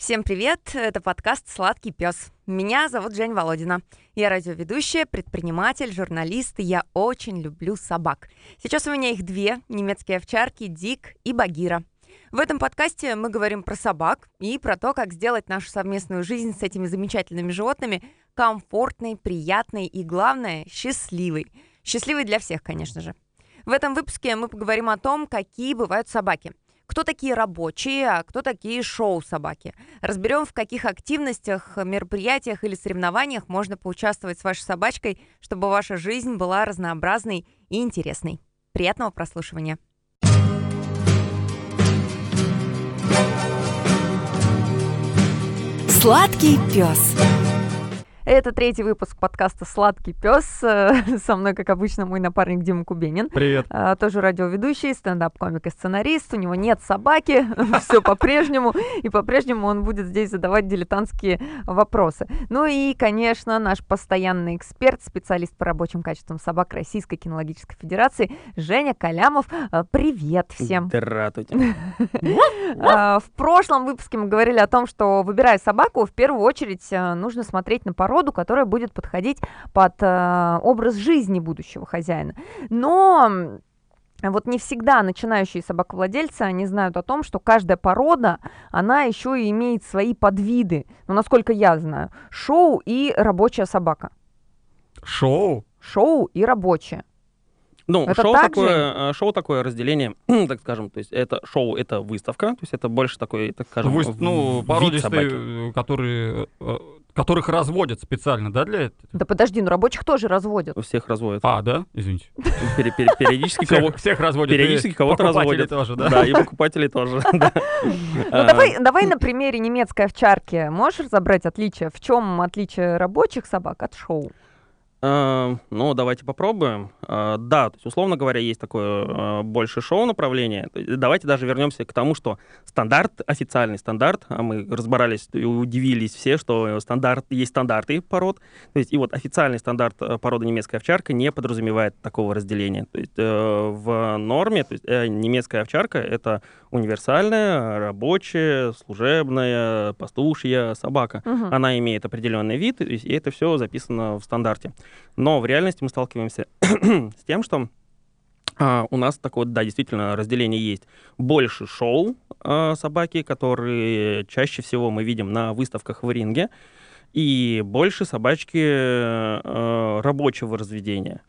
Всем привет! Это подкаст «Сладкий пес». Меня зовут Жень Володина. Я радиоведущая, предприниматель, журналист, и я очень люблю собак. Сейчас у меня их две, немецкие овчарки Дик и Багира. В этом подкасте мы говорим про собак и про то, как сделать нашу совместную жизнь с этими замечательными животными комфортной, приятной и, главное, счастливой. Счастливой для всех, конечно же. В этом выпуске мы поговорим о том, какие бывают собаки – кто такие рабочие, а кто такие шоу-собаки. Разберем, в каких активностях, мероприятиях или соревнованиях можно поучаствовать с вашей собачкой, чтобы ваша жизнь была разнообразной и интересной. Приятного прослушивания. Сладкий пес. Это третий выпуск подкаста «Сладкий пес». Со мной, как обычно, мой напарник Дима Кубенин. Привет. А, тоже радиоведущий, стендап-комик и сценарист. У него нет собаки, все по-прежнему. И по-прежнему он будет здесь задавать дилетантские вопросы. Ну и, конечно, наш постоянный эксперт, специалист по рабочим качествам собак Российской кинологической федерации Женя Калямов. А, привет всем. Здравствуйте. А, в прошлом выпуске мы говорили о том, что, выбирая собаку, в первую очередь нужно смотреть на породу, породу, которая будет подходить под э, образ жизни будущего хозяина. Но вот не всегда начинающие собаковладельцы, они знают о том, что каждая порода, она еще и имеет свои подвиды. Ну, насколько я знаю, шоу и рабочая собака. Шоу? Шоу и рабочая. Ну, это шоу, такое, же? Э, шоу такое разделение, так скажем, то есть это шоу, это выставка, то есть это больше такой, так скажем, Вы, ну, породистые, которые э, Которых разводят специально, да, для этого? Да подожди, ну рабочих тоже разводят. У всех разводят. А, да? Извините. Периодически кого Всех разводят. Периодически кого-то разводят. тоже, да? Да, и покупатели тоже. Ну давай на примере немецкой овчарки. Можешь разобрать отличие? В чем отличие рабочих собак от шоу? Э, ну, давайте попробуем. Э, да, то есть, условно говоря, есть такое э, больше шоу-направление. Давайте даже вернемся к тому, что стандарт, официальный стандарт, а мы разбирались и удивились все, что стандарт, есть стандарты пород. То есть, и вот официальный стандарт породы немецкая овчарка не подразумевает такого разделения. То есть, в норме то есть, немецкая овчарка — это универсальная, рабочая, служебная, пастушья собака. Угу. Она имеет определенный вид, и это все записано в стандарте. Но в реальности мы сталкиваемся с тем, что а, у нас такое, да, действительно, разделение есть. Больше шоу а, собаки, которые чаще всего мы видим на выставках в ринге, и больше собачки а, рабочего разведения.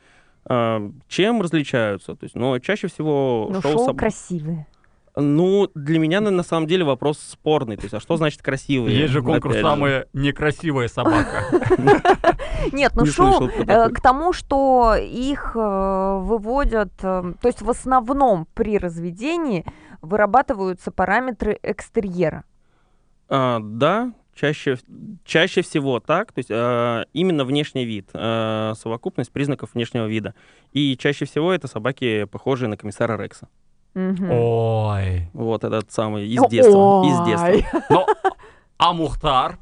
А, чем различаются? То есть, но чаще всего но шоу, шоу соб... красивые. Ну, для меня на, на самом деле вопрос спорный. То есть, а что значит красивые? Есть же конкурс «Самая некрасивая собака». Нет, ну шоу э, к тому, что их э, выводят, э, то есть в основном при разведении вырабатываются параметры экстерьера. А, да, чаще, чаще всего так, то есть э, именно внешний вид, э, совокупность признаков внешнего вида. И чаще всего это собаки, похожие на комиссара Рекса. Угу. Ой. Вот этот самый из детства. Ой. Из детства. Но, а Мухтар?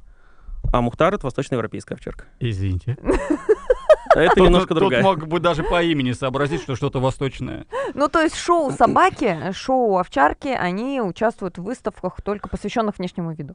А Мухтар — это восточноевропейская овчарка. Извините. Это тут, немножко другая. Тут мог бы даже по имени сообразить, что что-то восточное. Ну, то есть шоу собаки, шоу овчарки, они участвуют в выставках, только посвященных внешнему виду.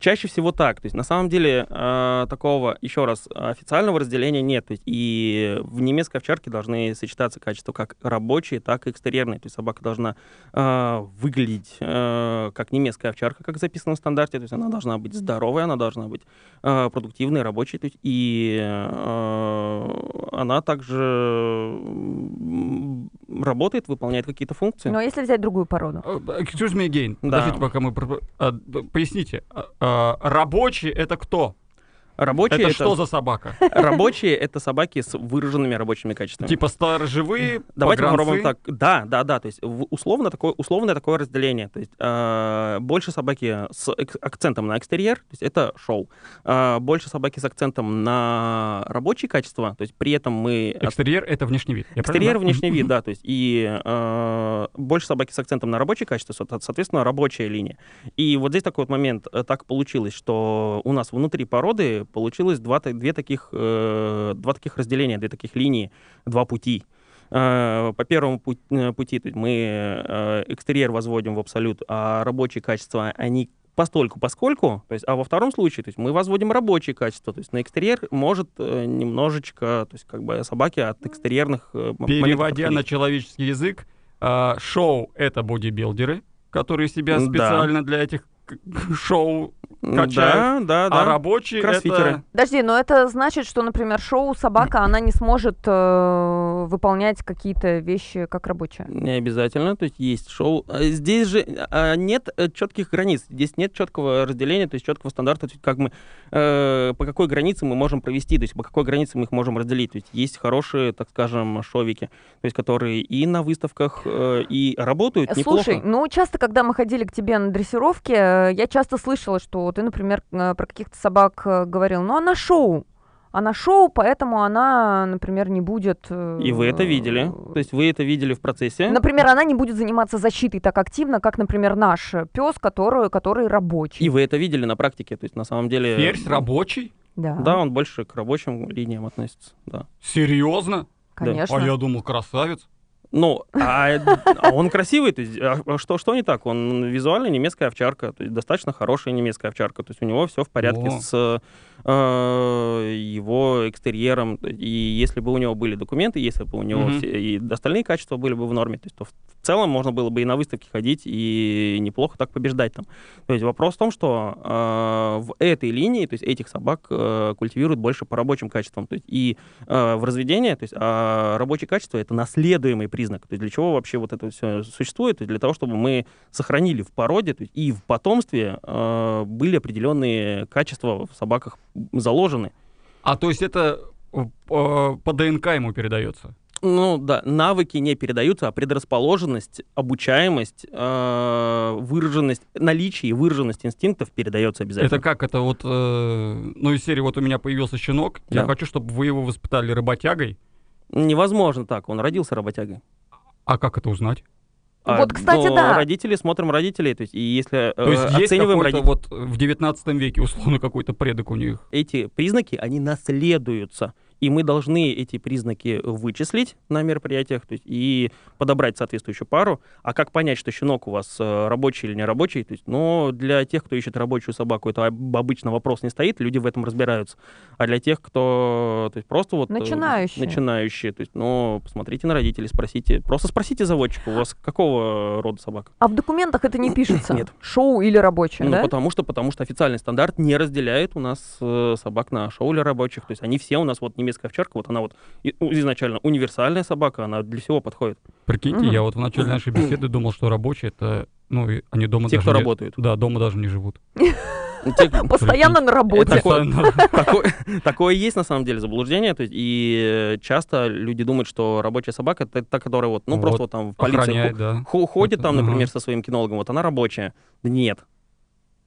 Чаще всего так. То есть, на самом деле, э, такого, еще раз, официального разделения нет. То есть, и в немецкой овчарке должны сочетаться качества как рабочие, так и экстерьерные. То есть, собака должна э, выглядеть э, как немецкая овчарка, как записано в стандарте. То есть, она должна быть здоровой, она должна быть э, продуктивной, рабочей. То есть, и э, она также работает, выполняет какие-то функции. Но если взять другую породу? Э, excuse me again. Да. Подождите, пока мы... А, поясните. А, а, рабочий — это кто? Рабочие это, это что за собака? Рабочие это собаки с выраженными рабочими качествами. Типа сторожевые, Давайте попробуем так. Да, да, да. То есть условно такое, условное такое разделение. То есть э, больше собаки с акцентом на экстерьер, то есть это шоу. Э, больше собаки с акцентом на рабочие качества, то есть при этом мы... Экстерьер — это внешний вид. Я экстерьер — внешний вид, да. То есть и э, больше собаки с акцентом на рабочие качества, соответственно, рабочая линия. И вот здесь такой вот момент. Э, так получилось, что у нас внутри породы получилось два, две таких, э, два таких разделения, две таких линии, два пути. Э, по первому э, пути мы экстерьер возводим в абсолют, а рабочие качества, они постольку, поскольку, то есть, а во втором случае, то есть мы возводим рабочие качества, то есть на экстерьер может э, немножечко, то есть как бы собаки от экстерьерных э, Переводя на человеческий язык, э, шоу — это бодибилдеры, которые себя специально да. для этих шоу качают, да, да, да. а рабочие Кроссфитеры. это... Подожди, но это значит, что, например, шоу «Собака», она не сможет э, выполнять какие-то вещи как рабочая? Не обязательно, то есть есть шоу. А здесь же а, нет э, четких границ, здесь нет четкого разделения, то есть четкого стандарта, то есть как мы, э, по какой границе мы можем провести, то есть по какой границе мы их можем разделить. То есть есть хорошие, так скажем, шовики, то есть которые и на выставках, э, и работают Слушай, неплохо. Слушай, ну часто, когда мы ходили к тебе на дрессировке, э, я часто слышала, что ты, например, э, про каких-то собак э, говорил, ну она шоу, она шоу, поэтому она, например, не будет... Э, И вы это видели? То есть вы это видели в процессе? Например, она не будет заниматься защитой так активно, как, например, наш пес, который, который рабочий. И вы это видели на практике? То есть на самом деле... Ферзь рабочий? Да. Да, он больше к рабочим линиям относится, да. Серьезно? Конечно. А я думал, красавец. Ну, а, а он красивый, то есть, а что, что не так? Он визуально немецкая овчарка, то есть достаточно хорошая немецкая овчарка, то есть у него все в порядке О. с э, его экстерьером, и если бы у него были документы, если бы у него mm-hmm. все, и остальные качества были бы в норме, то есть то в, в целом можно было бы и на выставке ходить и неплохо так побеждать там. То есть вопрос в том, что э, в этой линии, то есть этих собак э, культивируют больше по рабочим качествам, то есть и э, в разведении, то есть а рабочие качества это наследуемый признак. То есть для чего вообще вот это все существует? То есть для того, чтобы мы сохранили в породе то есть и в потомстве э, были определенные качества в собаках заложены. А то есть это э, по ДНК ему передается? Ну да, навыки не передаются, а предрасположенность, обучаемость, э, выраженность, наличие и выраженность инстинктов передается обязательно. Это как? Это вот, э, ну из серии вот у меня появился щенок, да. я хочу, чтобы вы его воспитали работягой, Невозможно так, он родился работягой. А как это узнать? А, вот, кстати, ну, да. Родители смотрим родителей, то есть и если то есть э, оцениваем есть родителей, вот в 19 веке условно какой-то предок у них. Эти признаки они наследуются и мы должны эти признаки вычислить на мероприятиях то есть, и подобрать соответствующую пару. А как понять, что щенок у вас э, рабочий или не рабочий? То есть, но для тех, кто ищет рабочую собаку, это обычно вопрос не стоит, люди в этом разбираются. А для тех, кто то есть, просто вот... Э, начинающие. Начинающие. То есть, ну, посмотрите на родителей, спросите. Просто спросите заводчика, у вас какого рода собака? А в документах это не пишется? Нет. Шоу или рабочее, ну, да? потому что, потому что официальный стандарт не разделяет у нас э, собак на шоу или рабочих. То есть они все у нас вот не немецкая овчарка, вот она вот изначально универсальная собака, она для всего подходит. Прикиньте, я вот в начале нашей беседы думал, что рабочие это, ну, они дома Те, даже кто не, работают. Да, дома даже не живут. Постоянно на работе. Такое есть на самом деле заблуждение, и часто люди думают, что рабочая собака это та, которая вот, ну просто вот там в полиции ходит там, например, со своим кинологом, вот она рабочая. Нет,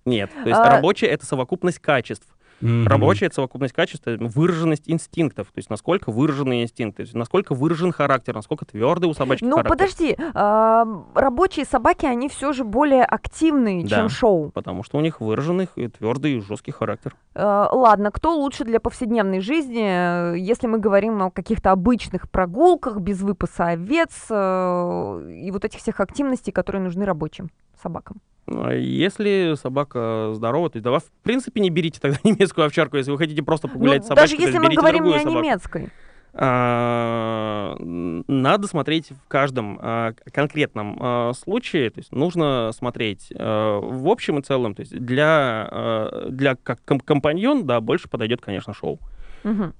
нет. То есть а... рабочая это совокупность качеств. Mm-hmm. Рабочая — совокупность качеств, выраженность инстинктов, то есть насколько выражены инстинкты, насколько выражен характер, насколько твердый у собачки ну, характер. Ну, подожди, а, рабочие собаки, они все же более активные, да, чем шоу. потому что у них выраженный твердый и жесткий характер. А, ладно, кто лучше для повседневной жизни, если мы говорим о каких-то обычных прогулках без выпаса овец э, и вот этих всех активностей, которые нужны рабочим собакам? Ну, а если собака здорова, то есть да, в принципе не берите тогда немецкую овчарку, если вы хотите просто погулять ну, с собачкой. Даже если мы говорим не о немецкой. А, надо смотреть в каждом а, конкретном случае, то есть нужно смотреть в общем и целом, то есть для, для как компаньон, да, больше подойдет, конечно, шоу. Угу.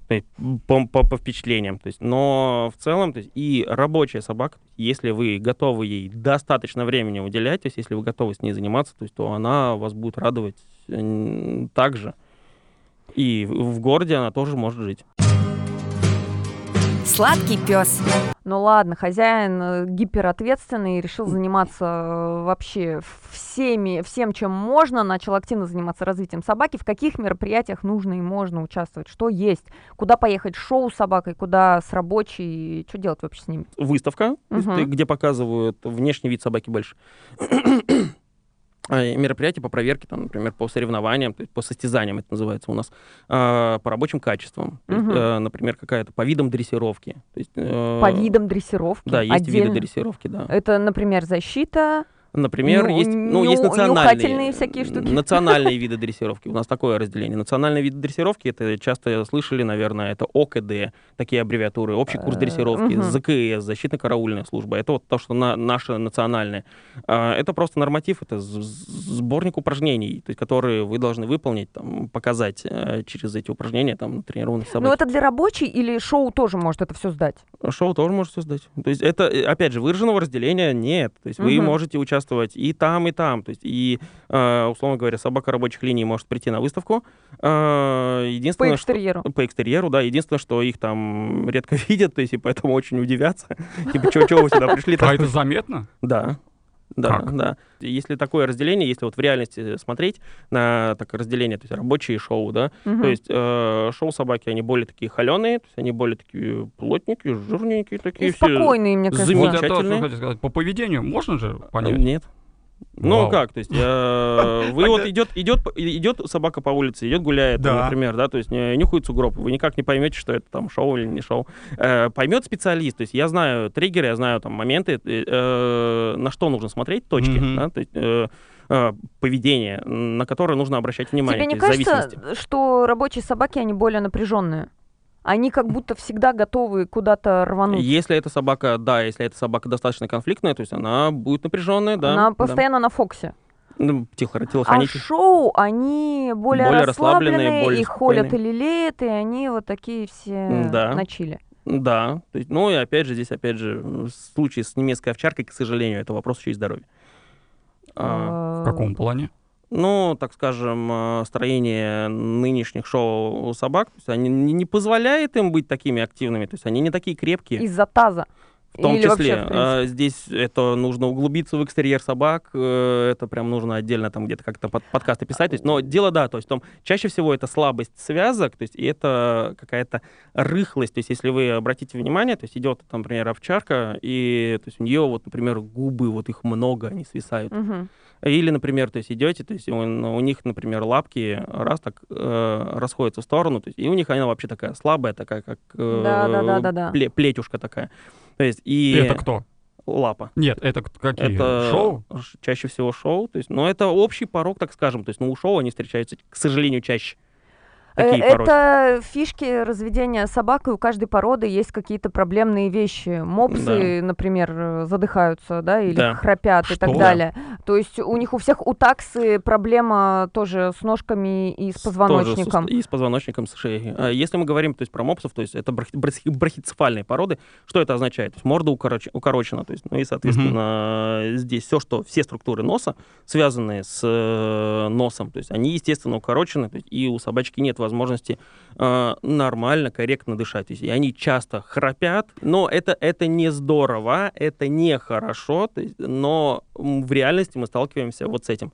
По, по, по впечатлениям. То есть, но в целом, то есть, и рабочая собака, если вы готовы ей достаточно времени уделять, то есть если вы готовы с ней заниматься, то, есть, то она вас будет радовать так же. И в городе она тоже может жить. Сладкий пес. Ну ладно, хозяин э, гиперответственный, решил заниматься э, вообще всеми, всем, чем можно, начал активно заниматься развитием собаки. В каких мероприятиях нужно и можно участвовать? Что есть? Куда поехать шоу с собакой? Куда с рабочей? Что делать вообще с ними? Выставка, угу. где показывают внешний вид собаки больше. А, мероприятия по проверке, там, например, по соревнованиям, по состязаниям это называется у нас, а, по рабочим качествам, угу. есть, э, например, какая-то по видам дрессировки. То есть, э, по видам дрессировки? Да, есть Отдельно. виды дрессировки, да. Это, например, защита, Например, ну, есть, ну, есть национальные, всякие штуки. национальные виды дрессировки. У нас такое разделение. Национальные виды дрессировки, это часто слышали, наверное, это ОКД, такие аббревиатуры, общий курс э, дрессировки, ЗКС, защитно-караульная служба. Это вот то, что на, наше национальное. А, это просто норматив, это сборник упражнений, то есть, которые вы должны выполнить, там, показать э, через эти упражнения там, тренированных собаках. Но это для рабочей или шоу тоже может это все сдать? Шоу тоже может все сдать. То есть это, э, опять же, выраженного разделения нет. То есть вы можете участвовать участвовать и там, и там. То есть и, э, условно говоря, собака рабочих линий может прийти на выставку. Э, единственное, по экстерьеру. Что, по экстерьеру, да. Единственное, что их там редко видят, то есть и поэтому очень удивятся. Типа, чего вы сюда пришли? А это заметно? Да. Да, как? да. Если такое разделение, если вот в реальности смотреть на такое разделение, то есть рабочие шоу, да, угу. то есть э, шоу собаки, они более такие холеные, то есть они более такие плотненькие, жирненькие такие. И спокойные, мне кажется. Замечательные. Вот я сказать. По поведению можно же понять? Нет. Ну Вау. как, то есть я, вы вот идет, идет, идет собака по улице, идет гуляет, да. например, да, то есть нюхает сугроб, вы никак не поймете, что это там шоу или не шоу. Э, поймет специалист, то есть я знаю триггеры, я знаю там моменты, э, на что нужно смотреть, точки, mm-hmm. да, то есть э, э, поведение, на которое нужно обращать внимание. Тебе не кажется, что рабочие собаки, они более напряженные? Они как будто всегда готовы куда-то рвануть. Если эта собака, да, если эта собака достаточно конфликтная, то есть она будет напряженная, да. Она постоянно да. на фоксе. Ну, тихо, А шоу, они более, более расслабленные, расслабленные, более их спокойные. холят и лелеют, и они вот такие все да. на чили. Да, то есть, ну и опять же, здесь опять же, в случае с немецкой овчаркой, к сожалению, это вопрос еще и здоровья. А... В каком плане? Ну, так скажем, э, строение нынешних шоу собак, то есть они не позволяет им быть такими активными, то есть они не такие крепкие. Из-за таза. В том Или числе, вообще, в а, здесь это нужно углубиться в экстерьер собак, э, это прям нужно отдельно там где-то как-то под, подкасты писать. То есть, но дело, да, то есть том, чаще всего это слабость связок, то есть и это какая-то рыхлость. То есть если вы обратите внимание, то есть идет, там, например, овчарка, и то есть у нее вот, например, губы, вот их много, они свисают. Угу. Или, например, то есть идете, то есть у, у них, например, лапки раз так э, расходятся в сторону, то есть, и у них она вообще такая слабая, такая как э, да, да, да, да, да. Пле, плетюшка такая. То есть и это кто? Лапа. Нет, это какие? Это шоу? Чаще всего шоу. То есть, но это общий порог, так скажем. То есть, ну, у шоу они встречаются, к сожалению, чаще. Такие э, это фишки разведения собак, и у каждой породы есть какие-то проблемные вещи. Мопсы, да. например, задыхаются, да, или да. храпят Что? и так далее. То есть у них у всех у таксы проблема тоже с ножками и с позвоночником. Тоже, и с позвоночником, с шеей. А если мы говорим то есть, про мопсов, то есть это брахицефальные породы, что это означает? То есть морда укороч... укорочена, то есть, ну и, соответственно, угу. здесь все, что, все структуры носа, связанные с э, носом, то есть они, естественно, укорочены, есть, и у собачки нет возможности э, нормально, корректно дышать. И они часто храпят, но это, это не здорово, это не хорошо, но в реальности мы сталкиваемся вот с этим.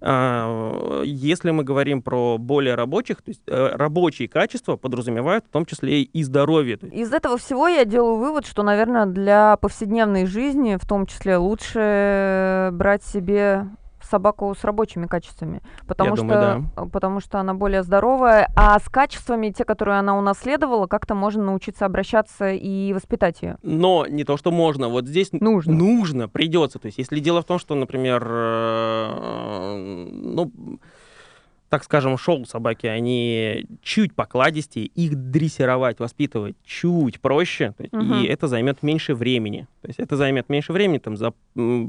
А, если мы говорим про более рабочих, то есть э, рабочие качества подразумевают в том числе и здоровье. Из этого всего я делаю вывод, что, наверное, для повседневной жизни в том числе лучше брать себе собаку с рабочими качествами, потому Я что думаю, да. потому что она более здоровая, а с качествами те, которые она унаследовала, как-то можно научиться обращаться и воспитать ее. Но не то, что можно, вот здесь нужно, нужно, придется. То есть, если дело в том, что, например, э, ну так скажем, шоу собаки, они чуть покладистее, их дрессировать, воспитывать чуть проще, есть, угу. и это займет меньше времени. То есть это займет меньше времени, там за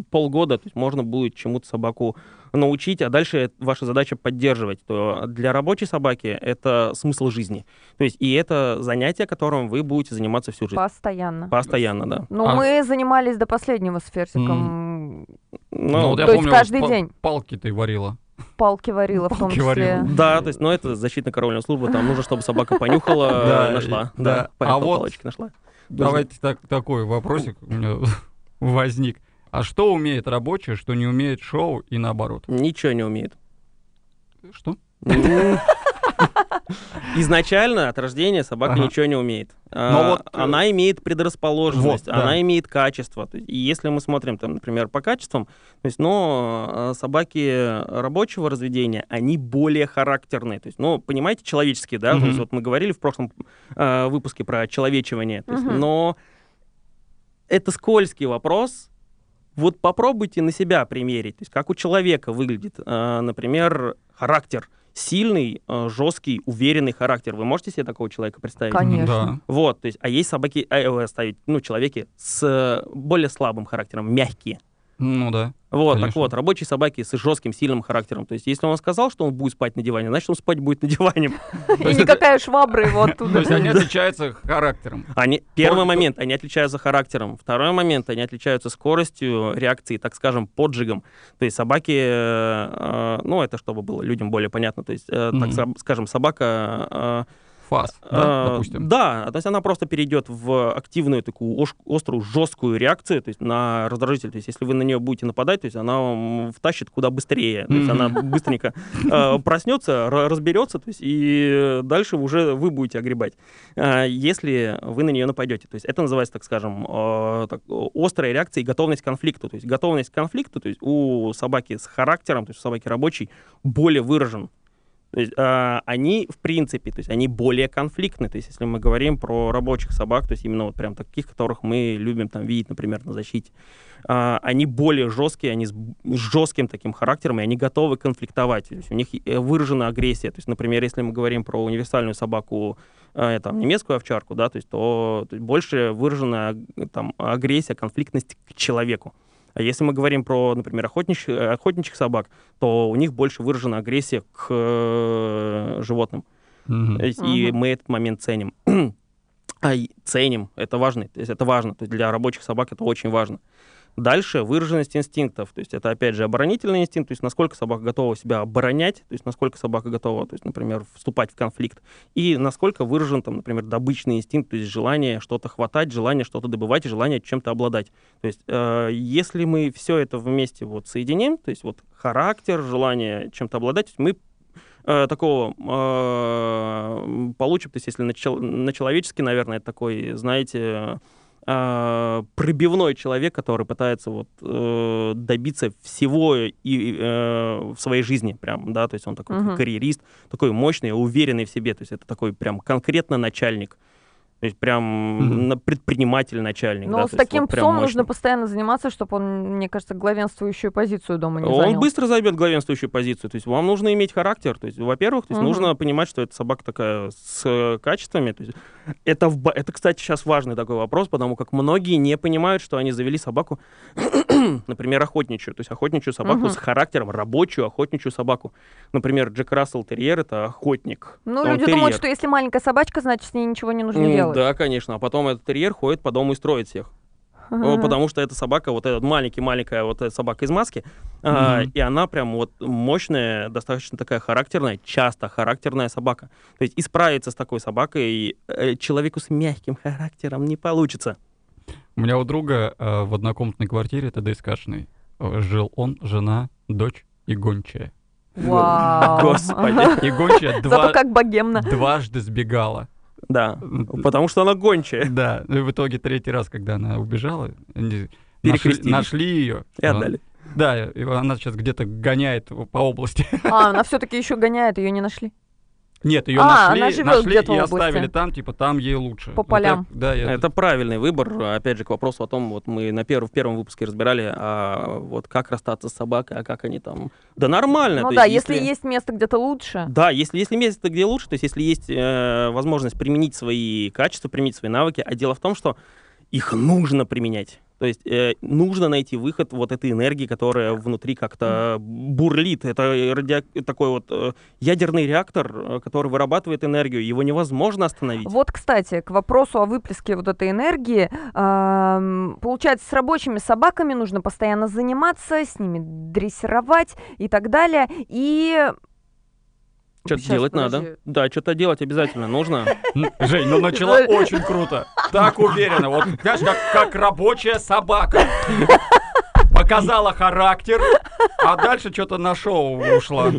полгода, то есть можно будет чему-то собаку научить, а дальше ваша задача поддерживать. То для рабочей собаки это смысл жизни. То есть и это занятие, которым вы будете заниматься всю жизнь. Постоянно. Постоянно, да. Ну, а... мы занимались до последнего с Ферсиком. Mm. Ну, ну, то есть помню, каждый день. Палки ты варила. Палки варила в том числе. Варила. Да, то есть, ну это защитно-караульная служба, там нужно, чтобы собака понюхала, нашла. Да, а вот палочки нашла. Давайте так, такой вопросик у меня возник. А что умеет рабочий, что не умеет шоу и наоборот? Ничего не умеет. Что? Изначально от рождения собака ага. ничего не умеет. А, Но вот, э, она имеет предрасположенность, вот, да. она имеет качество. И если мы смотрим, там, например, по качествам, то есть, но э, собаки рабочего разведения, они более характерные. То есть, ну, понимаете, человеческие, да? То есть, вот мы говорили в прошлом э, выпуске про человечивание. То есть. Но это скользкий вопрос, Вот попробуйте на себя примерить, то есть как у человека выглядит, например, характер сильный, э, жесткий, уверенный характер. Вы можете себе такого человека представить? Конечно. Да. Вот, то есть, а есть собаки, э, ставить, ну, человеки с более слабым характером, мягкие. Ну да. Вот, Конечно. так вот, рабочие собаки с жестким, сильным характером. То есть, если он сказал, что он будет спать на диване, значит, он спать будет на диване. И никакая швабра его оттуда. То есть, они отличаются характером. Они, первый момент, они отличаются характером. Второй момент, они отличаются скоростью реакции, так скажем, поджигом. То есть, собаки, э, ну, это чтобы было людям более понятно. То есть, э, так скажем, собака э, фаз, да, а, допустим. Да, то есть она просто перейдет в активную такую острую, жесткую реакцию, то есть на раздражитель. То есть если вы на нее будете нападать, то есть она вам втащит куда быстрее. То есть она быстренько э, проснется, разберется, то есть и дальше уже вы будете огребать. Э, если вы на нее нападете. То есть это называется, так скажем, э, острая реакция и готовность к конфликту. То есть готовность к конфликту, то есть у собаки с характером, то есть у собаки рабочей, более выражен. То есть, э, они, в принципе, то есть они более конфликтны. То есть, если мы говорим про рабочих собак, то есть именно вот прям таких, которых мы любим там видеть, например, на защите, э, они более жесткие, они с, жестким таким характером, и они готовы конфликтовать. То есть у них э, выражена агрессия. То есть, например, если мы говорим про универсальную собаку, э, там, немецкую овчарку, да, то есть, то, то есть больше выражена там агрессия, конфликтность к человеку. А если мы говорим про, например, охотничьих, э, охотничьих собак, то у них больше выражена агрессия к э, животным. Mm-hmm. И mm-hmm. мы этот момент ценим. а ценим, это важно, это важно, то есть для рабочих собак это очень важно. Дальше выраженность инстинктов, то есть это опять же оборонительный инстинкт, то есть насколько собака готова себя оборонять, то есть насколько собака готова, то есть, например, вступать в конфликт, и насколько выражен, там, например, добычный инстинкт, то есть желание что-то хватать, желание что-то добывать, желание чем-то обладать. То есть э, если мы все это вместе вот соединим, то есть вот характер, желание чем-то обладать, мы э, такого э, получим, то есть если на, чел- на человеческий, наверное, такой, знаете, э, пробивной человек, который пытается вот э, добиться всего и э, в своей жизни, прям, да, то есть он такой uh-huh. карьерист, такой мощный, уверенный в себе, то есть это такой прям конкретно начальник. То есть прям mm-hmm. предприниматель, начальник. Но да, с таким вот псом нужно постоянно заниматься, чтобы он, мне кажется, главенствующую позицию дома не он занял. Он быстро займет главенствующую позицию. То есть вам нужно иметь характер. То есть, во-первых, то есть mm-hmm. нужно понимать, что это собака такая с качествами. То есть, это, в, это, кстати, сейчас важный такой вопрос, потому как многие не понимают, что они завели собаку, например, охотничью. То есть охотничью собаку mm-hmm. с характером, рабочую охотничью собаку. Например, Джек Рассел Терьер — это охотник. Ну, люди терьер. думают, что если маленькая собачка, значит, с ней ничего не нужно mm-hmm. делать. Да, конечно. А потом этот терьер ходит по дому и строит всех. Uh-huh. Потому что эта собака, вот эта маленький-маленькая вот эта собака из маски, uh-huh. а, и она прям вот мощная, достаточно такая характерная, часто характерная собака. То есть исправиться с такой собакой э, человеку с мягким характером не получится. У меня у друга э, в однокомнатной квартире, ТД скашенной, э, жил он, жена, дочь и гончая. Вау! Господи. И гончая два, как богемно. дважды сбегала. Да, потому что она гончая. Да, ну и в итоге третий раз, когда она убежала, нашли, нашли ее. И отдали. Да, и она сейчас где-то гоняет по области. А, она все-таки еще гоняет, ее не нашли. Нет, ее а, нашли, нашли и оставили там, типа там ей лучше. По полям. Вот да, я... Это правильный выбор. Опять же, к вопросу о том, вот мы на перв... в первом выпуске разбирали, а вот как расстаться с собакой, а как они там... Да нормально. Ну да, есть, если есть место где-то лучше. Да, если, если место где лучше, то есть если есть э, возможность применить свои качества, применить свои навыки, а дело в том, что их нужно применять. То есть э, нужно найти выход вот этой энергии, которая внутри как-то бурлит. Это ради... такой вот э, ядерный реактор, э, который вырабатывает энергию. Его невозможно остановить. Вот, кстати, к вопросу о выплеске вот этой энергии. Э, получается, с рабочими собаками нужно постоянно заниматься, с ними дрессировать и так далее. И что-то делать подожди. надо. Да, что-то делать обязательно нужно. Жень, ну начала очень круто. Так уверенно. Вот, знаешь, как, как рабочая собака. Пока показала характер, а дальше что-то на шоу ушла.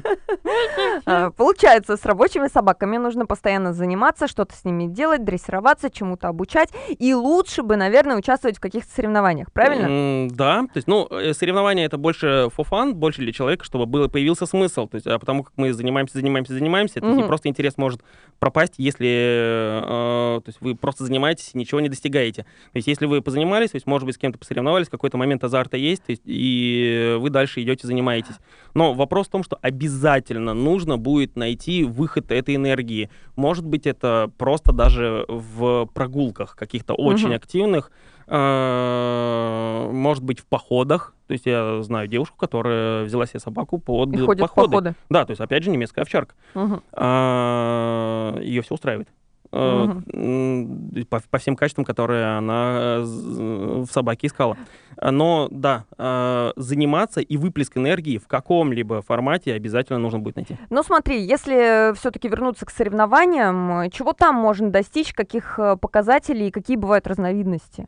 Получается, с рабочими собаками нужно постоянно заниматься, что-то с ними делать, дрессироваться, чему-то обучать. И лучше бы, наверное, участвовать в каких-то соревнованиях, правильно? Да, то есть, ну, э, соревнования это больше for fun, больше для человека, чтобы было, появился смысл. То есть, а потому как мы занимаемся, занимаемся, занимаемся, это не просто интерес может пропасть, если э, то есть вы просто занимаетесь и ничего не достигаете. То есть если вы позанимались, то есть, может быть, с кем-то посоревновались, какой-то момент азарта есть, то есть, и вы дальше идете, занимаетесь. Но вопрос в том, что обязательно нужно будет найти выход этой энергии. Может быть, это просто даже в прогулках каких-то очень угу. активных, э, может быть, в походах. То есть я знаю девушку, которая взяла себе собаку под и походы. походы. Да, то есть, опять же, немецкая овчарка. Угу. А, ее все устраивает. Угу. По, по всем качествам, которые она э, в собаке искала. Но да, э, заниматься и выплеск энергии в каком-либо формате обязательно нужно будет найти. Ну смотри, если все-таки вернуться к соревнованиям, чего там можно достичь, каких показателей и какие бывают разновидности?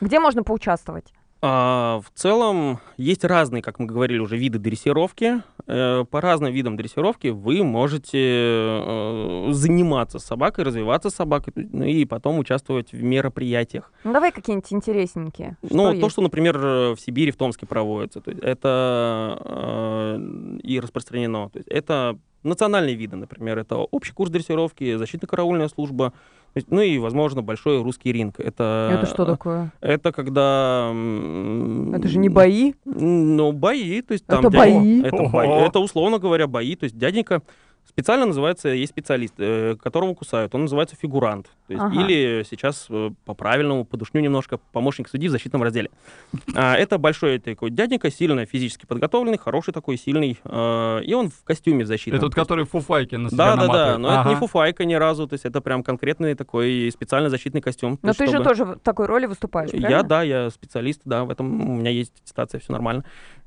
Где можно поучаствовать? А, в целом есть разные, как мы говорили уже, виды дрессировки. Э, по разным видам дрессировки вы можете э, заниматься собакой, развиваться собакой, ну и потом участвовать в мероприятиях. Ну давай какие-нибудь интересненькие. Что ну есть? то, что, например, в Сибири, в Томске проводится, то есть это э, и распространено. То есть это национальные виды, например, это общий курс дрессировки, защитно-караульная служба, ну и, возможно, большой русский ринг. Это, это что такое? Это когда... Это же не бои? Ну, бои. То есть, там это дядя... бои? Это, бои? это, условно говоря, бои. То есть дяденька Специально называется, есть специалист, э, которого кусают, он называется фигурант. То есть, ага. Или сейчас э, по-правильному подушню немножко помощник судьи в защитном разделе. А, это большой такой дяденька, сильно физически подготовленный, хороший такой, сильный, э, и он в костюме в защитном. Это тот, который фуфайки на себя Да, да, да, но ага. это не фуфайка ни разу, то есть это прям конкретный такой специальный защитный костюм. Но ты чтобы... же тоже в такой роли выступаешь, правильно? Я, да, я специалист, да, в этом у меня есть аттестация, все нормально.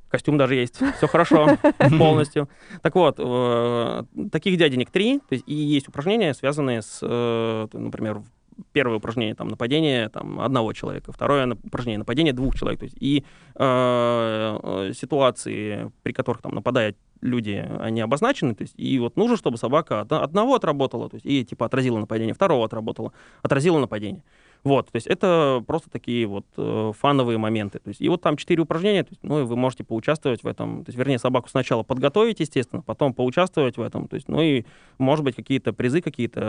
Костюм даже есть. Все хорошо полностью. Так вот, э, таких дяденек три. И есть упражнения, связанные с, э, например, первое упражнение там нападение там одного человека, второе упражнение нападение двух человек, то есть и э, ситуации, при которых там нападают люди, они обозначены, то есть и вот нужно, чтобы собака одного отработала, то есть и типа отразила нападение, второго отработала, отразила нападение. Вот, то есть это просто такие вот э, фановые моменты. То есть, и вот там четыре упражнения, то есть, ну, и вы можете поучаствовать в этом. То есть, вернее, собаку сначала подготовить, естественно, потом поучаствовать в этом. То есть, ну и, может быть, какие-то призы, какие-то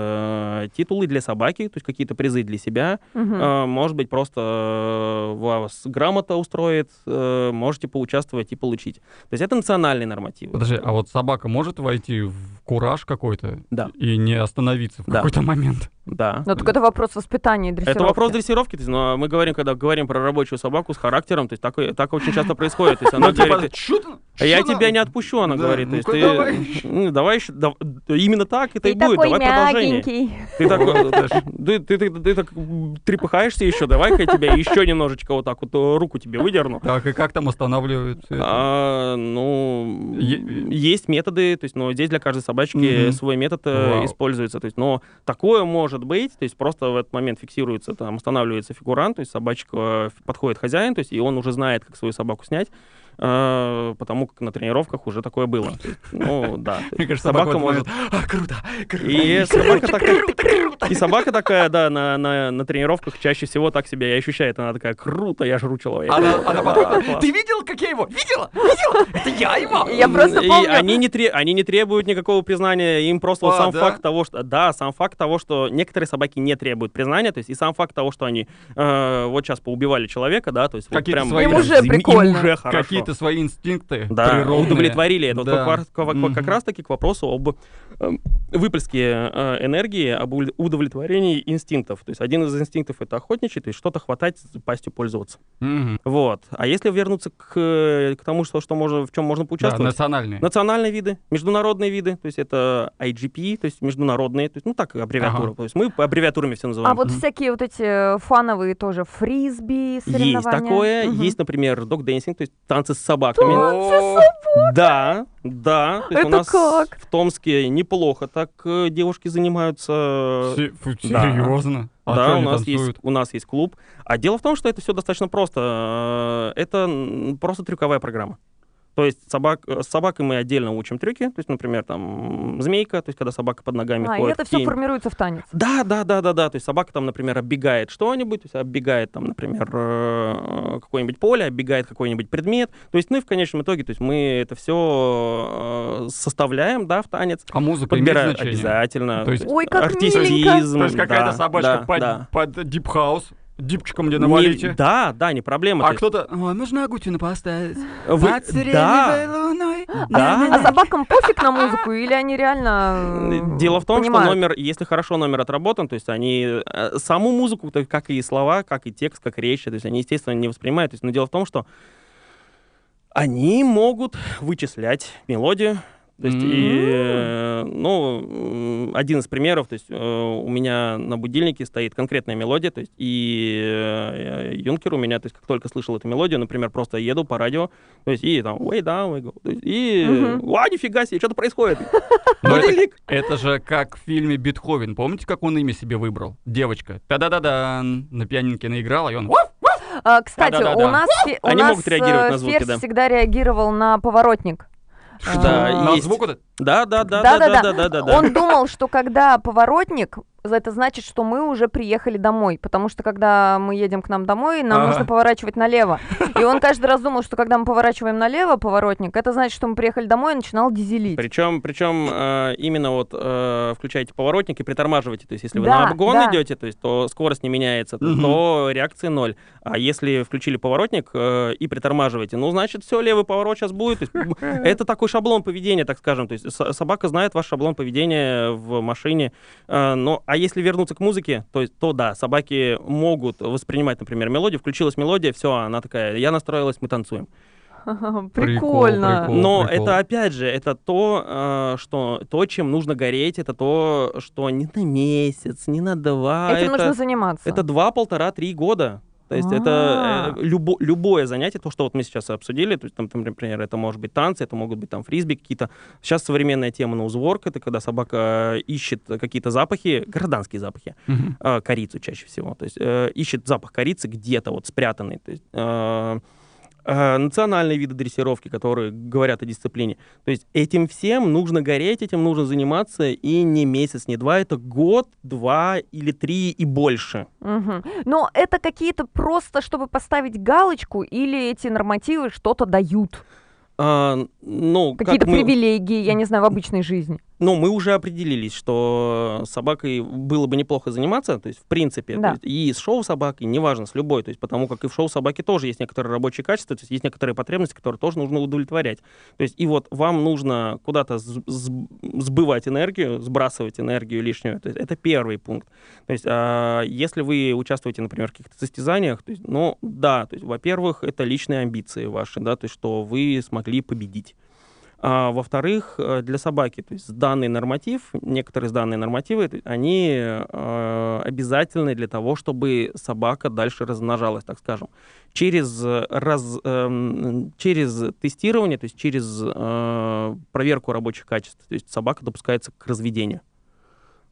э, титулы для собаки, то есть какие-то призы для себя. Угу. Э, может быть, просто э, вас грамота устроит, э, можете поучаствовать и получить. То есть это национальные нормативы. Подожди, а вот собака может войти в кураж какой-то да. и не остановиться в да. какой-то момент? Да. Но только это вопрос воспитания и дрессировки. Это вопрос дрессировки, то есть, но мы говорим, когда говорим про рабочую собаку с характером, то есть так, так очень часто происходит. То есть она ну, типа, говорит, а я тебя не отпущу, она говорит. То есть ты, давай. еще, именно так это и будет, давай продолжение. Ты так, ты, так трепыхаешься еще, давай-ка я тебя еще немножечко вот так вот э, руку тебе выдерну. Так, и как там устанавливают? А, ну, есть методы, то есть, но здесь для каждой собачки свой метод э, используется, то есть, но такое может быть, то есть просто в этот момент фиксируется, там устанавливается фигурант, то есть собачка подходит хозяин, то есть и он уже знает, как свою собаку снять. Э, потому как на тренировках уже такое было. Ну, да. Мне кажется, собака может... А, круто, круто, и собака такая... И собака такая, да, на, на, на тренировках чаще всего так себя и ощущает. Она такая, круто, я жру человека. Она, она потом, ты видел, как я его? Видела? Видела? Это я его? Я просто помню. И они, не тре... они не требуют никакого признания, им просто а, вот сам да? факт того, что... Да, сам факт того, что некоторые собаки не требуют признания, то есть и сам факт того, что они э, вот сейчас поубивали человека, да, то есть вот прям... Им уже прикольно. Им уже хорошо. Какие-то свои инстинкты да, природные. удовлетворили. Это да. вот как, как, как раз-таки к вопросу об э, выплеске э, энергии, об удовлетворении инстинктов. То есть один из инстинктов — это охотничий, то есть что-то хватать, пастью пользоваться. Mm-hmm. Вот. А если вернуться к, к тому, что, что можно, в чем можно поучаствовать? Да, национальные. Национальные виды, международные виды, то есть это IGP, то есть международные, то есть, ну так, аббревиатура. Ага. То есть мы аббревиатурами все называем. А вот mm-hmm. всякие вот эти фановые тоже фрисби, соревнования? Есть такое. Mm-hmm. Есть, например, dog dancing, то есть танцы с собаками. Танцы с собаками? Да, да. То есть Это у нас как? в Томске не, неплохо так э, девушки занимаются. Серьезно? Да, а да у, нас есть, у нас есть клуб. А дело в том, что это все достаточно просто. Э, это просто трюковая программа. То есть собак, э, с собакой мы отдельно учим трюки, то есть, например, там змейка, то есть когда собака под ногами а, ходит. А, это все формируется в танец? Да, да, да, да, да. То есть собака там, например, оббегает что-нибудь, то есть оббегает там, например, э, какое-нибудь поле, оббегает какой-нибудь предмет. То есть, ну и в конечном итоге, то есть мы это все э, составляем, да, в танец. А музыка имеет значение? Обязательно. То есть, Ой, как артистизм. То есть какая-то да, собачка да, под, да. под дип-хаус дипчиком где навалите. Не, да, да, не проблема. А кто-то, ой, можно Агутину поставить? Вы... Да. луной. Да. А собакам пофиг на музыку или они реально Дело в том, понимают? что номер, если хорошо номер отработан, то есть они э, саму музыку, как и слова, как и текст, как речь, то есть они, естественно, не воспринимают. То есть, но дело в том, что они могут вычислять мелодию, то есть, mm-hmm. и, э, ну, один из примеров, то есть, э, у меня на будильнике стоит конкретная мелодия, то есть, и э, Юнкер у меня, то есть, как только слышал эту мелодию, например, просто еду по радио, то есть, и там, way down, way go, то есть, и, mm-hmm. а, нифига себе, что-то происходит. Будильник! Это же как в фильме «Бетховен», помните, как он имя себе выбрал? Девочка, та-да-да-да, на пианинке наиграла, и он, а, кстати, у нас, у Они нас могут реагировать на звуки, да. всегда реагировал на поворотник. Да, на звук вот Да, да, да, да, да, да, да, да. Он думал, что когда поворотник это значит, что мы уже приехали домой, потому что когда мы едем к нам домой, нам ага. нужно поворачивать налево. И он каждый раз думал, что когда мы поворачиваем налево, поворотник, это значит, что мы приехали домой и начинал дизелить. Причем, причем э, именно вот э, включаете поворотник и притормаживаете. То есть, если вы да, на обгон да. идете, то есть, то скорость не меняется, угу. то реакция ноль. А если включили поворотник э, и притормаживаете, ну, значит, все, левый поворот сейчас будет. Есть, это такой шаблон поведения, так скажем. То есть собака знает ваш шаблон поведения в машине. Э, но а если вернуться к музыке, то, то да, собаки могут воспринимать, например, мелодию. Включилась мелодия, все, она такая, я настроилась, мы танцуем. Прикольно. Но это опять же, это то, э, что то, чем нужно гореть, это то, что не на месяц, не на два. Этим нужно заниматься. Это два, полтора, три года. То есть это э, любо, любое занятие, то, что вот мы сейчас обсудили, то есть там, например, это может быть танцы, это могут быть там фрисби какие-то. Сейчас современная тема ноузворк, это когда собака ищет какие-то запахи, гражданские запахи, mm-hmm. корицу чаще всего, то есть э, ищет запах корицы где-то вот спрятанный, то есть Э, национальные виды дрессировки, которые говорят о дисциплине. То есть этим всем нужно гореть, этим нужно заниматься, и не месяц, не два, это год, два или три и больше. Угу. Но это какие-то просто, чтобы поставить галочку, или эти нормативы что-то дают? А, ну, Какие-то мы... привилегии, я не знаю, в обычной жизни. Ну, мы уже определились, что собакой было бы неплохо заниматься, то есть в принципе, да. есть, и с шоу собакой, неважно, с любой, то есть потому как и в шоу собаки тоже есть некоторые рабочие качества, то есть есть некоторые потребности, которые тоже нужно удовлетворять. То есть и вот вам нужно куда-то сбывать энергию, сбрасывать энергию лишнюю, то есть это первый пункт. То есть а, если вы участвуете, например, в каких-то состязаниях, то есть, ну да, то есть, во-первых, это личные амбиции ваши, да, то есть что вы смогли победить. А, во-вторых, э, для собаки, то есть данный норматив, некоторые данные нормативы, они э, обязательны для того, чтобы собака дальше размножалась, так скажем. Через, раз, э, через тестирование, то есть через э, проверку рабочих качеств, то есть собака допускается к разведению.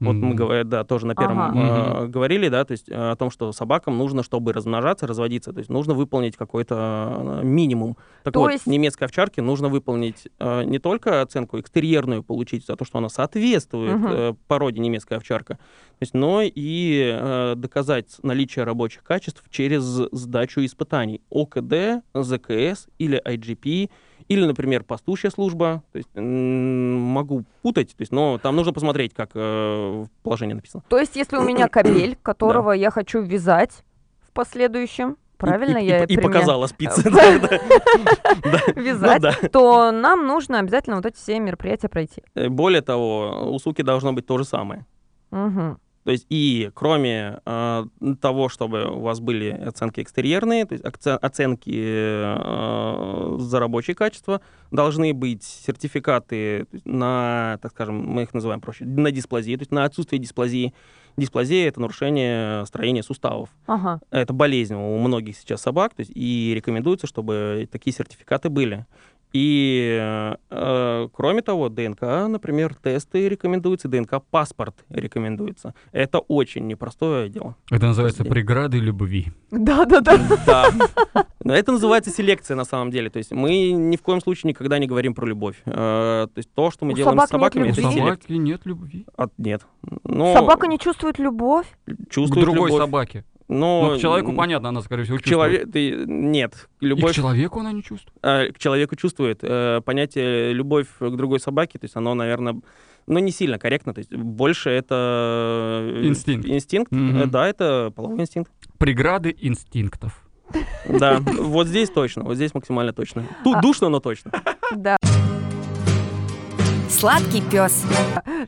Вот mm-hmm. мы говорим, да, тоже на первом ага. э, говорили, да, то есть э, о том, что собакам нужно, чтобы размножаться, разводиться, то есть нужно выполнить какой-то э, минимум. Так то вот, есть... немецкой овчарке нужно выполнить э, не только оценку экстерьерную получить за то, что она соответствует угу. э, породе немецкая овчарка, то есть, но и э, доказать наличие рабочих качеств через сдачу испытаний ОКД, ЗКС или IGP, или, например, пастушья служба. То есть могу путать, то есть, но там нужно посмотреть, как э, в положении написано. То есть, если у меня кабель, которого я хочу вязать в последующем, Правильно и, я и, и показала спицы. Вязать, ну то нам нужно обязательно вот эти все мероприятия пройти. Э, более того, у суки должно быть то же самое. То есть и кроме э, того, чтобы у вас были оценки экстерьерные, то есть оценки э, за рабочее качество, должны быть сертификаты на, так скажем, мы их называем проще, на дисплазии, то есть на отсутствие дисплазии. Дисплазия — это нарушение строения суставов. Ага. Это болезнь у многих сейчас собак, то есть и рекомендуется, чтобы такие сертификаты были. И, э, кроме того, ДНК, например, тесты рекомендуются, ДНК-паспорт рекомендуется. Это очень непростое дело. Это называется есть, преграды любви. Да-да-да. Да. Но это называется селекция на самом деле. То есть мы ни в коем случае никогда не говорим про любовь. Э, то есть то, что мы У делаем с собаками, это селекция. собаки нет любви. От, нет. Но... Собака не чувствует любовь? Чувствует К другой любовь. собаке. Но, ну, к человеку понятно, она, скорее всего, чувствует. Человек, ты, нет. Любовь... И к человеку она не чувствует? Э, к человеку чувствует. Э, понятие любовь к другой собаке, то есть оно, наверное, ну, не сильно корректно. То есть больше это... Э, инстинкт. Инстинкт, mm-hmm. да, это половой инстинкт. Преграды инстинктов. Да, вот здесь точно, вот здесь максимально точно. Тут а душно, но точно. Да. Сладкий пес.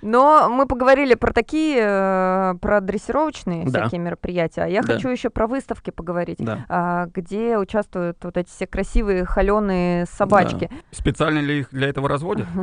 Но мы поговорили про такие, э, про дрессировочные да. всякие мероприятия. А я да. хочу еще про выставки поговорить, да. А, где участвуют вот эти все красивые холеные собачки. Да. Специально ли их для этого разводят?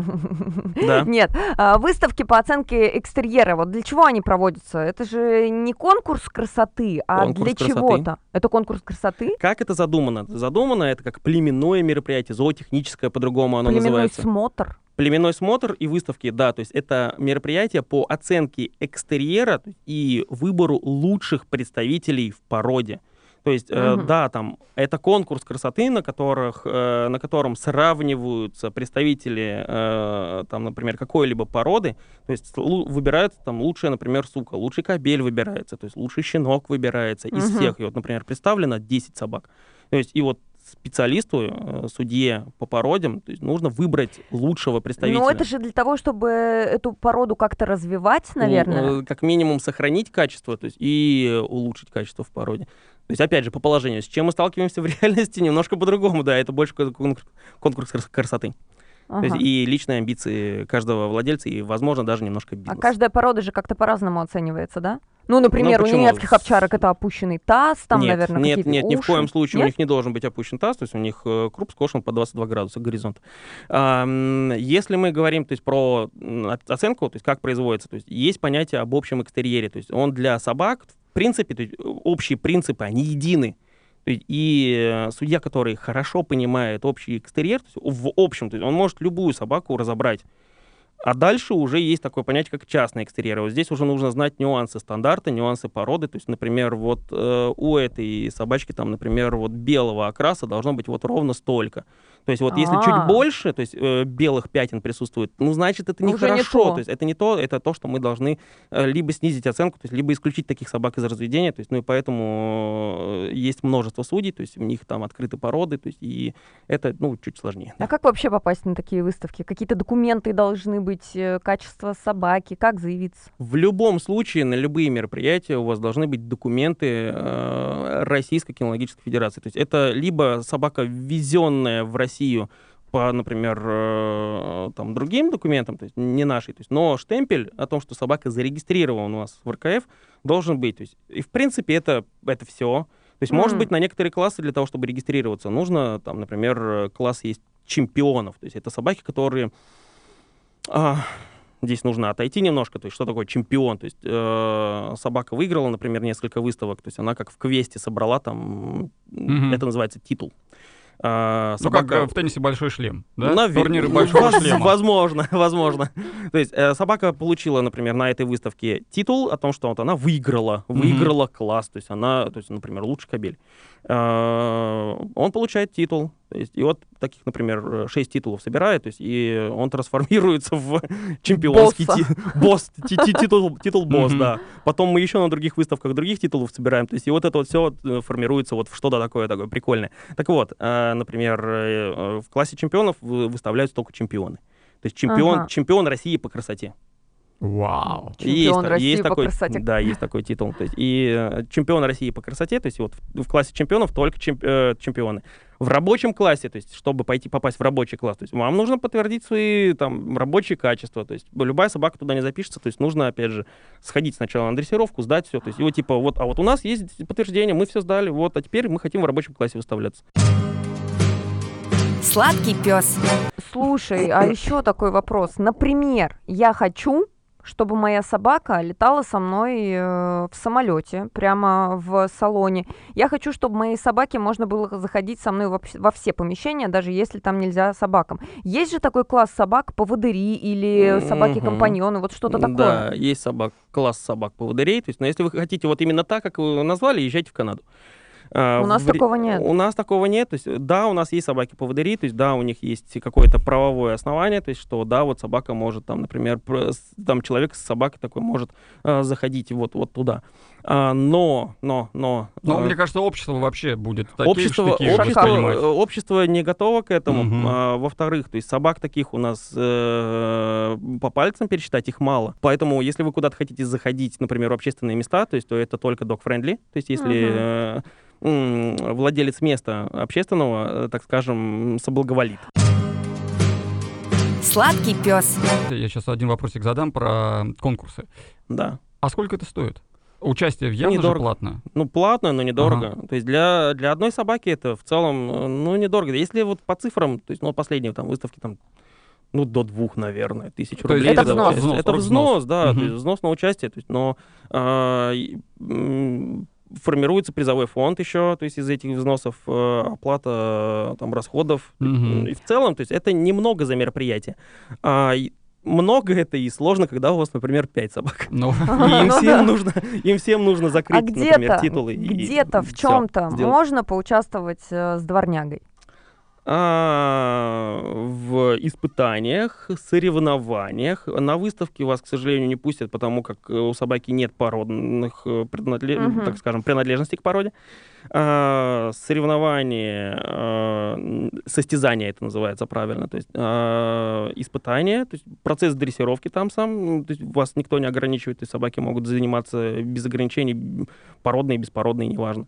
Да. Нет. А, выставки по оценке экстерьера. Вот для чего они проводятся? Это же не конкурс красоты, а для чего-то. Это конкурс красоты? Как это задумано? Задумано это как племенное мероприятие, зоотехническое по-другому оно называется. Племенной смотр. Племенной смотр и выставки, да, то есть это мероприятие по оценке экстерьера и выбору лучших представителей в породе. То есть, угу. э, да, там это конкурс красоты, на которых, э, на котором сравниваются представители, э, там, например, какой-либо породы. То есть выбирается там лучшая, например, сука, лучший кобель выбирается, то есть лучший щенок выбирается угу. из всех. И вот, например, представлено 10 собак. То есть и вот специалисту, э, судье по породям, то есть нужно выбрать лучшего представителя. Ну, это же для того, чтобы эту породу как-то развивать, ну, наверное. Ну, как минимум сохранить качество, то есть и улучшить качество в породе. То есть, опять же, по положению, с чем мы сталкиваемся в реальности, немножко по-другому, да, это больше конкурс красоты. Ага. То есть и личные амбиции каждого владельца, и, возможно, даже немножко бизнес. А каждая порода же как-то по-разному оценивается, да? Ну, например, ну, у немецких овчарок это опущенный таз, там, нет, наверное, Нет, нет, уши. ни в коем случае нет? у них не должен быть опущен таз, то есть у них э, круп скошен по 22 градуса горизонт. Если мы говорим то есть, про оценку, то есть как производится, то есть есть понятие об общем экстерьере, то есть он для собак, в принципе, то есть, общие принципы, они едины. И судья, который хорошо понимает общий экстерьер, в общем, то есть он может любую собаку разобрать а дальше уже есть такое понятие, как частный экстерьер. Вот здесь уже нужно знать нюансы стандарта, нюансы породы. То есть, например, вот э, у этой собачки, там, например, вот белого окраса должно быть вот ровно столько. То есть вот А-а-а. если чуть а. больше, то есть э, белых пятен присутствует, ну, значит, это нехорошо. Не то. то есть это не то, это то, что мы должны э, либо снизить оценку, то есть либо исключить таких собак из разведения. То есть, ну и поэтому э, есть множество судей, то есть у них там открыты породы, то есть и это, ну, чуть сложнее. А как вообще попасть на такие выставки? Какие-то документы должны быть, э, качество собаки, как заявиться? В любом случае на любые мероприятия у вас должны быть документы э, Российской кинологической федерации. То есть это либо собака, ввезенная в Россию, Россию по, например, э, там, другим документам, то есть не нашей, то есть, но штемпель о том, что собака зарегистрирована у нас в РКФ, должен быть. То есть, и в принципе это, это все. То есть, может быть, на некоторые классы для того, чтобы регистрироваться, нужно, там, например, класс есть чемпионов. То есть это собаки, которые... А, здесь нужно отойти немножко, то есть что такое чемпион, то есть э, собака выиграла, например, несколько выставок, то есть она как в квесте собрала там, mm-hmm. это называется титул. А, собака... Ну, как в теннисе большой шлем, да? Навер... Турнир большого шлема. Возможно, возможно. То есть э, собака получила, например, на этой выставке титул о том, что вот она выиграла, выиграла mm-hmm. класс, то есть она, то есть, например, лучший кабель. Э, он получает титул. Есть, и вот таких, например, 6 титулов собирает, то есть, и он трансформируется в чемпионский ти- босс, титул, титул босс, да. Потом мы еще на других выставках других титулов собираем, то есть, и вот это вот все э, формируется вот в что-то такое, такое прикольное. Так вот, э, например, в классе чемпионов выставляются только чемпионы. То есть чемпион, ага. чемпион России по красоте. Вау. Чемпион есть, России есть по такой, красоте. Да, есть такой титул. То есть, и э, чемпион России по красоте, то есть вот в, в классе чемпионов только чемп, э, чемпионы. В рабочем классе, то есть чтобы пойти попасть в рабочий класс, то есть вам нужно подтвердить свои там рабочие качества. То есть любая собака туда не запишется, то есть нужно опять же сходить сначала на дрессировку, сдать все. То есть его типа вот, а вот у нас есть подтверждение, мы все сдали, вот, а теперь мы хотим в рабочем классе выставляться. Сладкий пес. Слушай, а еще такой вопрос. Например, я хочу чтобы моя собака летала со мной э, в самолете, прямо в салоне. Я хочу, чтобы моей собаке можно было заходить со мной во, во все помещения, даже если там нельзя собакам. Есть же такой класс собак поводыри или собаки-компаньоны, вот что-то такое. Да, есть собак, класс собак-поводырей. То есть, но если вы хотите вот именно так, как вы назвали, езжайте в Канаду. А, у нас в... такого нет. У нас такого нет. То есть, да, у нас есть собаки-поводыри, то есть, да, у них есть какое-то правовое основание, то есть, что, да, вот собака может, там, например, там человек с собакой такой может э, заходить вот, вот туда. А, но, но, но... Но, э, мне кажется, общество вообще будет такие общество, общество, общество не готово к этому. Угу. А, во-вторых, то есть собак таких у нас э, по пальцам пересчитать их мало. Поэтому, если вы куда-то хотите заходить, например, в общественные места, то есть, то это только dog-friendly. То есть, если... Угу владелец места общественного, э, так скажем, соблаговолит. Сладкий пес. Я сейчас один вопросик задам про конкурсы. Да. А сколько это стоит? Участие в явно недорого. же платно? Ну, платно, но недорого. Ага. То есть для, для одной собаки это в целом, э, ну, недорого. Если вот по цифрам, то есть, ну, последние там выставки там ну, до двух, наверное, тысяч то рублей. Это взнос. взнос это взнос, да, угу. то есть взнос на участие. То есть, но э, формируется призовой фонд еще, то есть из этих взносов э, оплата там расходов. Mm-hmm. И в целом, то есть это немного за мероприятие. А, много это и сложно, когда у вас, например, пять собак. Ну. И им ну всем нужно, им всем нужно закрыть, а например, титулы. Где-то в чем-то можно поучаствовать э, с дворнягой? А, в испытаниях, соревнованиях. На выставке вас, к сожалению, не пустят, потому как у собаки нет породных, э, принадлеж... угу. так скажем, принадлежности к породе. А, соревнования, а, состязания это называется правильно, то есть а, испытания, то есть процесс дрессировки там сам, то есть вас никто не ограничивает, есть собаки могут заниматься без ограничений, породные, беспородные, неважно.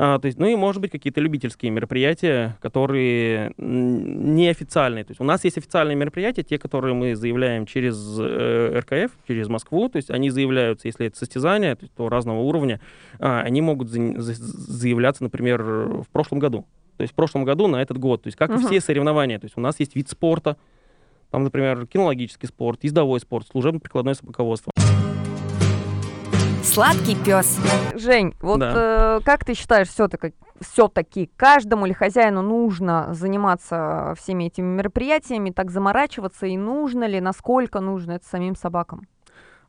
А, то есть, ну и, может быть, какие-то любительские мероприятия, которые неофициальные. То есть у нас есть официальные мероприятия, те, которые мы заявляем через э, РКФ, через Москву. То есть они заявляются, если это состязание, то, то разного уровня, а, они могут за, за, заявляться, например, в прошлом году. То есть в прошлом году на этот год. То есть как uh-huh. и все соревнования. То есть у нас есть вид спорта, там, например, кинологический спорт, ездовой спорт, служебно-прикладное собаководство. Сладкий пес. Жень, вот да. э, как ты считаешь, все-таки все-таки каждому ли хозяину нужно заниматься всеми этими мероприятиями, так заморачиваться, и нужно ли, насколько нужно это самим собакам?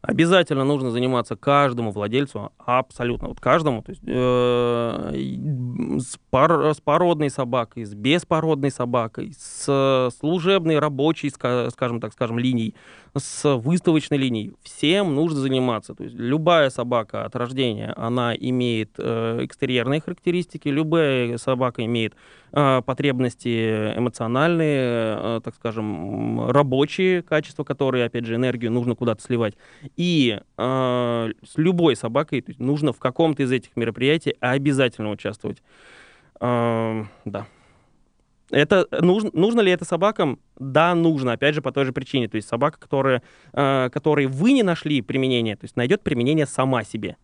Обязательно нужно заниматься каждому владельцу, абсолютно, вот каждому, то есть э, с, пар, с породной собакой, с беспородной собакой, с служебной, рабочей, скажем так, скажем, линией, с выставочной линией. Всем нужно заниматься. То есть любая собака от рождения, она имеет э, экстерьерные характеристики, любая собака имеет э, потребности эмоциональные, э, так скажем, рабочие качества, которые, опять же, энергию нужно куда-то сливать. И э, с любой собакой есть, нужно в каком-то из этих мероприятий обязательно участвовать. Э, да. Это нужно, нужно ли это собакам? Да, нужно. Опять же, по той же причине. То есть собака, которая, э, которой вы не нашли применение, то есть найдет применение сама себе.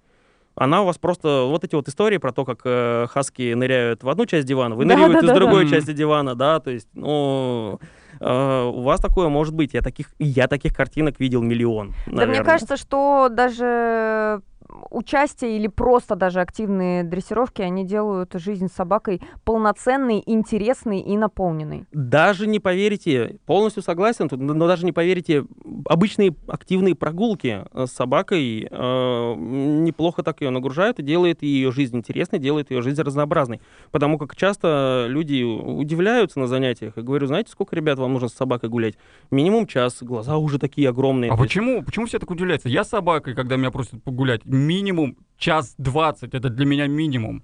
Она у вас просто... Вот эти вот истории про то, как э, хаски ныряют в одну часть дивана, вы да, да, из да, другой да. части дивана, да, то есть, ну... Uh, у вас такое может быть. Я таких, я таких картинок видел миллион. Наверное. Да, мне кажется, что даже участие или просто даже активные дрессировки, они делают жизнь с собакой полноценной, интересной и наполненной. Даже не поверите, полностью согласен, но даже не поверите, обычные активные прогулки с собакой э, неплохо так ее нагружают и делает ее жизнь интересной, делает ее жизнь разнообразной. Потому как часто люди удивляются на занятиях. и говорю, знаете, сколько ребят вам нужно с собакой гулять? Минимум час, глаза уже такие огромные. А почему, почему все так удивляются? Я с собакой, когда меня просят погулять, минимум час двадцать. Это для меня минимум.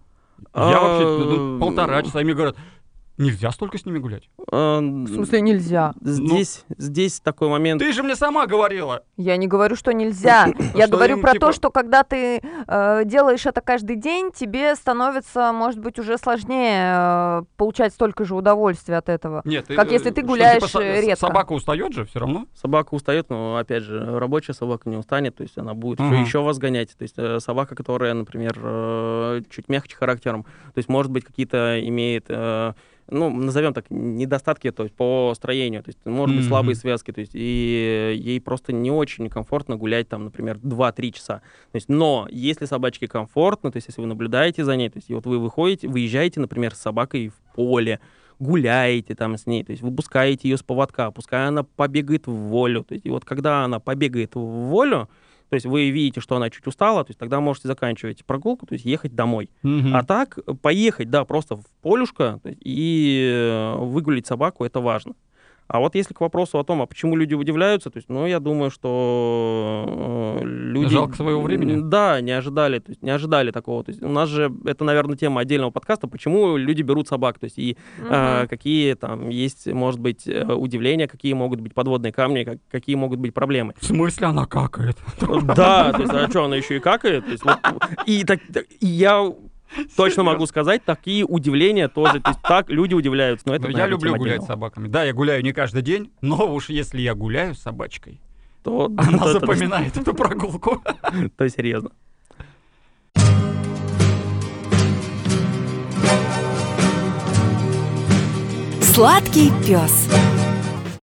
Я вообще ну, полтора часа, и мне говорят, Нельзя столько с ними гулять. А, в смысле нельзя? Здесь, ну, здесь такой момент. Ты же мне сама говорила. Я не говорю, что нельзя. Я говорю про то, типа что когда ты э, делаешь это каждый день, тебе становится, может быть, уже сложнее э, получать столько же удовольствия от этого. Нет, как если ты гуляешь типа редко. Собака устает же все равно. Собака устает, но опять же рабочая собака не устанет, то есть она будет еще вас гонять. То есть э, собака, которая, например, чуть мягче характером, то есть может быть какие-то имеет ну, назовем так, недостатки то есть, по строению, то есть, может быть, mm-hmm. слабые связки, то есть, и ей просто не очень комфортно гулять там, например, 2-3 часа. То есть, но если собачке комфортно, то есть, если вы наблюдаете за ней, то есть, и вот вы выходите, выезжаете, например, с собакой в поле, гуляете там с ней, то есть выпускаете ее с поводка, пускай она побегает в волю. То есть, и вот когда она побегает в волю, то есть вы видите, что она чуть устала, то есть тогда можете заканчивать прогулку, то есть ехать домой. Mm-hmm. А так поехать, да, просто в полюшко и э, выгулить собаку, это важно. А вот если к вопросу о том, а почему люди удивляются, то есть, ну, я думаю, что э, люди... Жалко своего времени? Да, не ожидали, то есть, не ожидали такого. То есть, у нас же, это, наверное, тема отдельного подкаста, почему люди берут собак, то есть, и угу. э, какие там есть, может быть, э, удивления, какие могут быть подводные камни, как, какие могут быть проблемы. В смысле она какает? Да, то есть, а что, она еще и какает? То есть, вот, и, так, и я Точно могу сказать, такие удивления тоже. То есть так люди удивляются. Но это, но я люблю гулять с собаками. Да, я гуляю не каждый день, но уж если я гуляю с собачкой, то она запоминает эту прогулку. То серьезно. Сладкий пес.